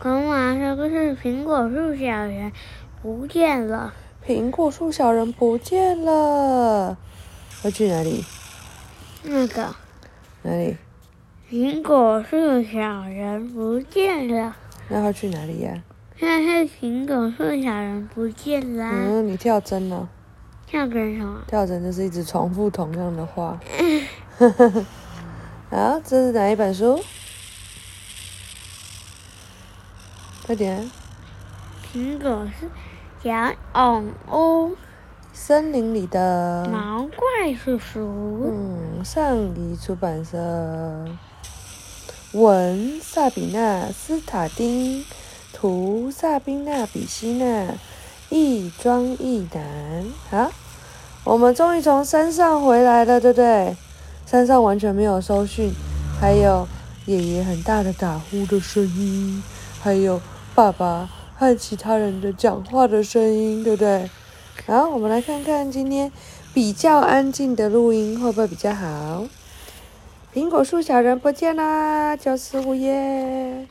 跟我说，可是苹果树小人不见了。苹果树小人不见了，要去哪里？那个哪里？苹果树小人不见了。那要去哪里呀、现在是苹果树小人不见了。嗯，你跳针了。跳针什么？跳针就是一直重复同样的话。好，这是哪一本书？快点！苹果是小宠物森林里的，毛怪叔叔。嗯，上译出版社，文萨比娜斯塔丁，图萨宾娜比希纳，译庄译南。好，我们终于从山上回来了，对不对？山上完全没有搜讯，还有爷爷很大的打呼的声音，还有爸爸和其他人的讲话的声音，对不对？好，我们来看看今天比较安静的录音会不会比较好？苹果树小人不见啦，九十五页。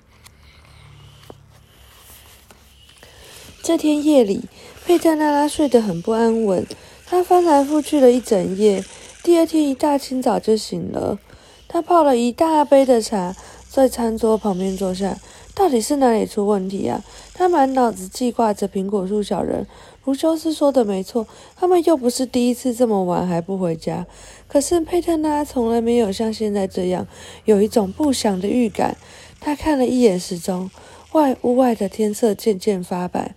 这天夜里，佩特拉拉睡得很不安稳，她翻来覆去了一整夜。第二天一大清早就醒了，她泡了一大杯的茶，在餐桌旁边坐下。到底是哪里出问题啊？他满脑子记挂着苹果树小人。卢修斯说的没错，他们又不是第一次这么晚还不回家。可是佩特拉从来没有像现在这样有一种不祥的预感。他看了一眼时钟，外屋外的天色渐渐发白。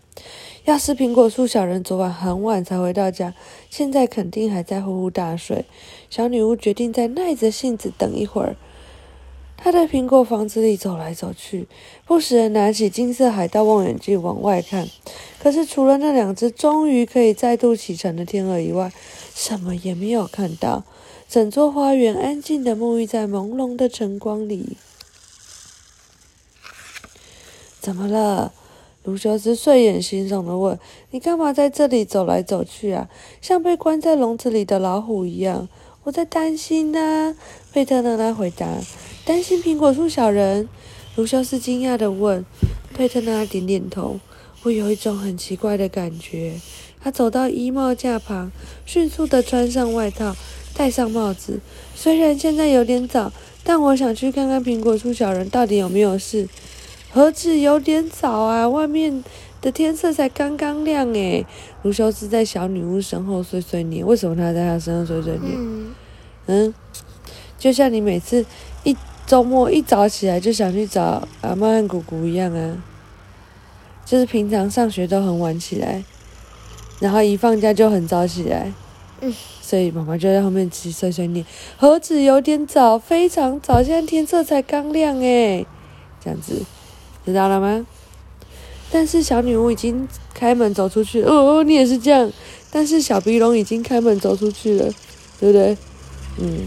要是苹果树小人昨晚很晚才回到家，现在肯定还在呼呼大睡。小女巫决定再耐着性子等一会儿。他在苹果房子里走来走去，不时地拿起金色海盗望远镜往外看。可是除了那两只终于可以再度启程的天鹅以外，什么也没有看到。整座花园安静地沐浴在朦胧的晨光里。怎么了？卢修斯睡眼惺忪地问：“你干嘛在这里走来走去啊？像被关在笼子里的老虎一样。”我在担心呢、佩特纳拉回答：“担心苹果树小人？”卢修斯惊讶地问。佩特纳点点头。我有一种很奇怪的感觉。他走到衣帽架旁，迅速地穿上外套，戴上帽子。虽然现在有点早，但我想去看看苹果树小人到底有没有事。何止有点早啊！外面的天色才刚刚亮诶。卢修斯在小女巫身后碎碎念。为什么他在她身后碎碎念？嗯，嗯，就像你每次一周末一早起来就想去找阿妈和姑姑一样啊。就是平常上学都很晚起来，然后一放假就很早起来。嗯，所以妈妈就在后面直碎碎念：何止有点早，非常早，现在天色才刚亮诶。这样子，知道了吗？但是小女巫已经开门走出去，哦哦，你也是这样。但是小鼻龙已经开门走出去了，对不对？嗯，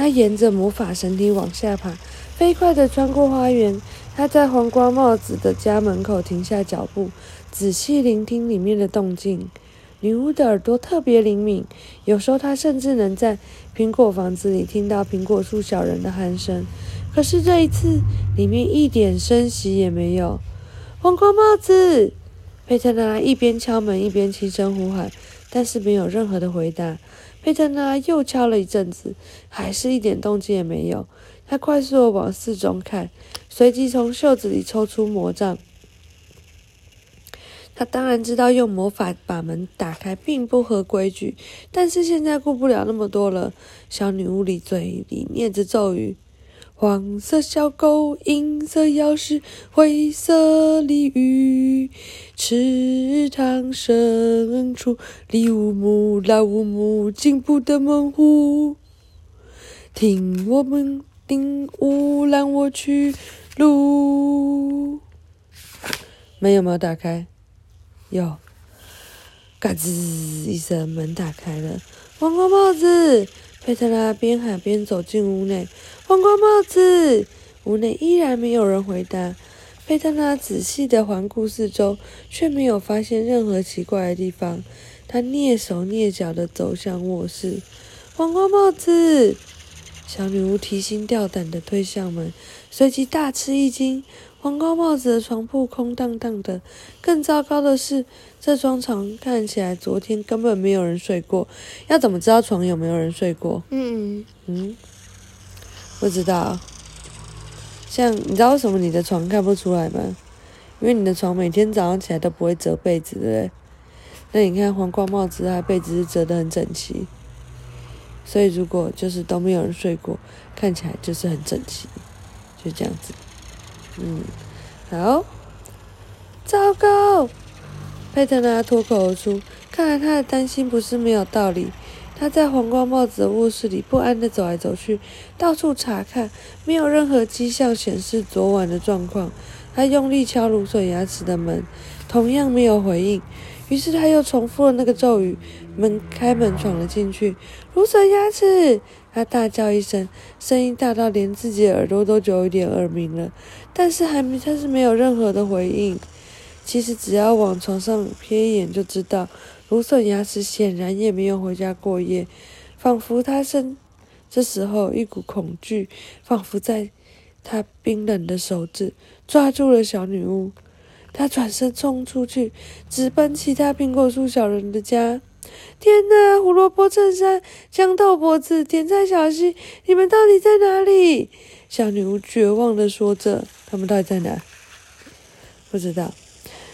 他沿着魔法神梯往下爬，飞快地穿过花园。他在黄瓜帽子的家门口停下脚步，仔细聆听里面的动静。女巫的耳朵特别灵敏，有时候她甚至能在苹果房子里听到苹果树小人的鼾声。可是这一次，里面一点声息也没有。黄瓜帽子，佩特拉一边敲门一边轻声呼喊，但是没有任何的回答。佩特拉又敲了一阵子，还是一点动静也没有。他快速地往四周看，随即从袖子里抽出魔杖。他当然知道用魔法把门打开并不合规矩，但是现在顾不了那么多了。小女巫里嘴里念着咒语：“黄色小狗，银色钥匙，灰色鲤鱼，池塘深处，里乌木拉乌木，进步的猛虎，听我们领悟，让我去路。”门有没有打开？有，嘎吱一声，门打开了。黄瓜帽子，佩特拉边喊边走进屋内。黄瓜帽子，屋内依然没有人回答。佩特拉仔细地环顾四周，却没有发现任何奇怪的地方。他蹑手蹑脚地走向卧室。黄瓜帽子，小女巫提心吊胆的推向门，随即大吃一惊。皇冠帽子的床铺空荡荡的，更糟糕的是，这张床看起来昨天根本没有人睡过。要怎么知道床有没有人睡过？嗯嗯，不知道。像你知道为什么你的床看不出来吗？因为你的床每天早上起来都不会折被子，对不对？那你看皇冠帽子，它被子是折得很整齐，所以如果就是都没有人睡过，看起来就是很整齐，就这样子。嗯，好，糟糕！佩特拉脱口而出，看来他的担心不是没有道理。他在皇冠帽子的卧室里不安地走来走去，到处查看，没有任何迹象显示昨晚的状况。他用力敲芦笋牙齿的门，同样没有回应。于是他又重复了那个咒语，门开门闯了进去。芦笋牙齿！他大叫一声，声音大到连自己的耳朵都有一点耳鸣了。但是还没，他是没有任何的回应。其实只要往床上瞥一眼就知道，芦笋牙齿显然也没有回家过夜。仿佛他身，这时候一股恐惧，仿佛在他冰冷的手指抓住了小女巫。他转身冲出去，直奔其他苹果树小人的家。天哪！胡萝卜衬衫、豇豆脖子、甜菜小溪，你们到底在哪里？小女巫绝望地说着：“他们到底在哪？不知道。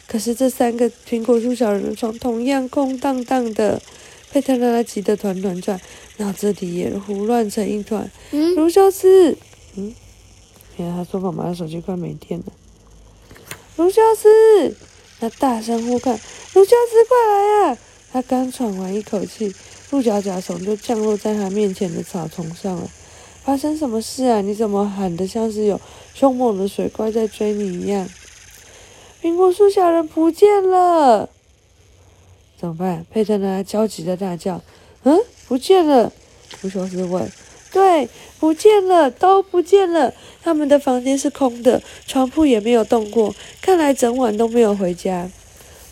可是这三个苹果树小人的床同样空荡荡的。佩特拉拉急得团团转，脑子里也胡乱成一团。卢修斯，嗯，原来他说妈妈的手机快没电了。卢修斯，他大声呼喊：“卢修斯，快来啊！”他刚喘完一口气，鹿角甲虫就降落在他面前的草丛上了。发生什么事啊？你怎么喊得像是有凶猛的水怪在追你一样？苹果树小人不见了，怎么办？佩特拉焦急的大叫：“嗯，不见了！”卢修斯问：“对，不见了，都不见了。他们的房间是空的，床铺也没有动过，看来整晚都没有回家。”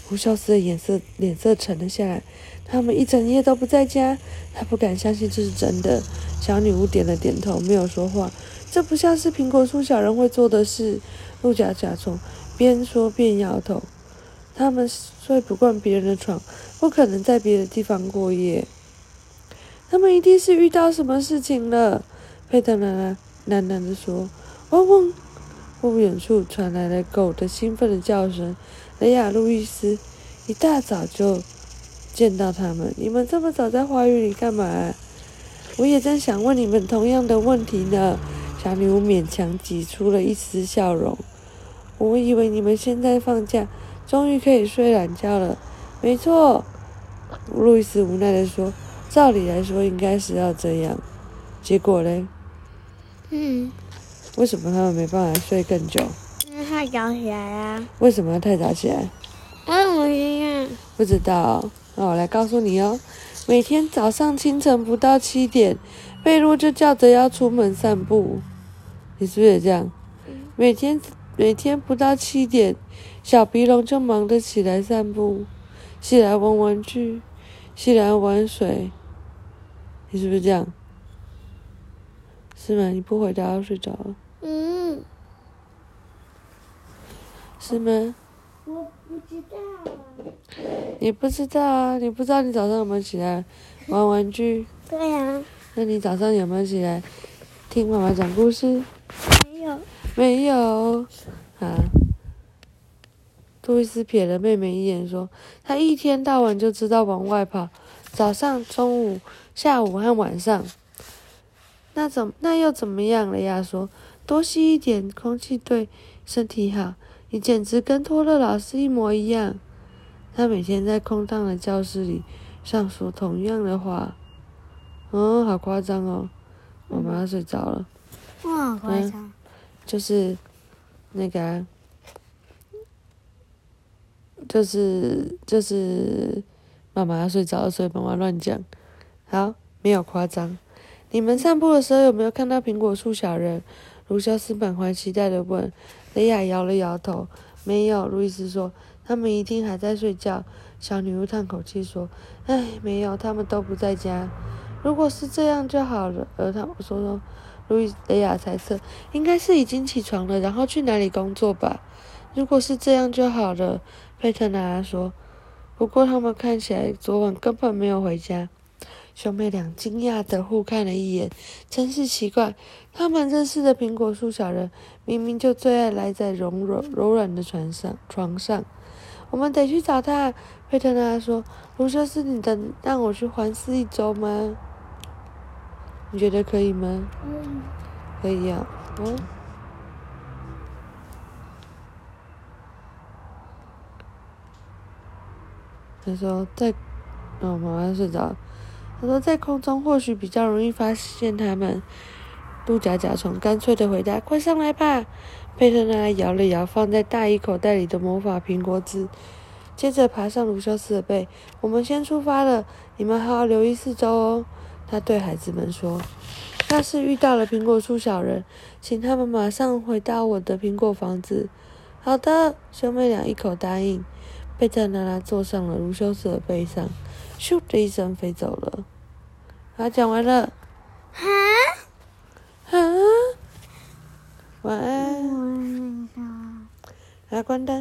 胡修斯的脸色脸色沉了下来。他们一整夜都不在家，他不敢相信这是真的。小女巫点了点头，没有说话。这不像是苹果树小人会做的事。鹿角甲虫边说边摇头。他们睡不惯别人的床，不可能在别的地方过夜。他们一定是遇到什么事情了。佩特奶奶喃喃地说：“嗡嗡。”不远处传来了狗的兴奋的叫声。雷亚·路易斯一大早就见到他们。你们这么早在花园里干嘛？我也正想问你们同样的问题呢。小女巫勉强挤出了一丝笑容。我以为你们现在放假，终于可以睡懒觉了。没错，路易斯无奈地说：“照理来说，应该是要这样。结果嘞？嗯，为什么他们没办法睡更久？因为太早起来啦。为什么要太早起来？为什么这样？不知道。那我来告诉你哦。每天早上清晨不到七点，贝洛就叫着要出门散步。你是不是也这样？每天每天不到七点，小鼻龙就忙着起来散步，起来玩玩具，起来玩水。你是不是这样？是吗？你不回家要睡着了？嗯，是吗？我不知道。啊你不知道啊？你不知道你早上有没有起来玩玩具？对呀、那你早上有没有起来听妈妈讲故事？没有。没有。啊。杜伊斯瞥了妹妹一眼，说：“他一天到晚就知道往外跑，早上、中午、下午和晚上。那怎那又怎么样了呀？说多吸一点空气对身体好。你简直跟托勒老师一模一样。他每天在空荡的教室里上说同样的话。嗯，好夸张哦。妈妈要睡着了。哇，夸张。就是那个、啊，就是就是妈妈要睡着了，所以妈妈乱讲。好，没有夸张。你们散步的时候有没有看到苹果树小人？卢修斯满怀期待的问。雷亚摇了摇头，没有。路易斯说：“他们一定还在睡觉。”小女巫叹口气说：“唉，没有，他们都不在家。”如果是这样就好了。而他们说说，路易雷亚猜测，应该是已经起床了，然后去哪里工作吧。如果是这样就好了，佩特娜拉说。不过他们看起来昨晚根本没有回家。兄妹俩惊讶的互看了一眼，真是奇怪，他们认识的苹果树小人明明就最爱赖在柔软柔软的床上床上。我们得去找他，佩特娜说：“卢修斯，你等让我去环视一周吗？你觉得可以吗？”“嗯，可以啊。”“嗯。”他说：“在……哦，妈妈睡着。”说：“在空中或许比较容易发现他们。”鹿甲甲虫干脆的回答：“快上来吧！”佩特娜摇了摇放在大衣口袋里的魔法苹果籽，接着爬上卢修斯的背。“我们先出发了，你们好好留意四周哦。”他对孩子们说：“要是遇到了苹果树小人，请他们马上回到我的苹果房子。”“好的。”兄妹俩一口答应。贝特娜拉坐上了卢修斯的背上，咻的一声飞走了。好，讲完了。哈？哈？晚安。晚安。来关灯。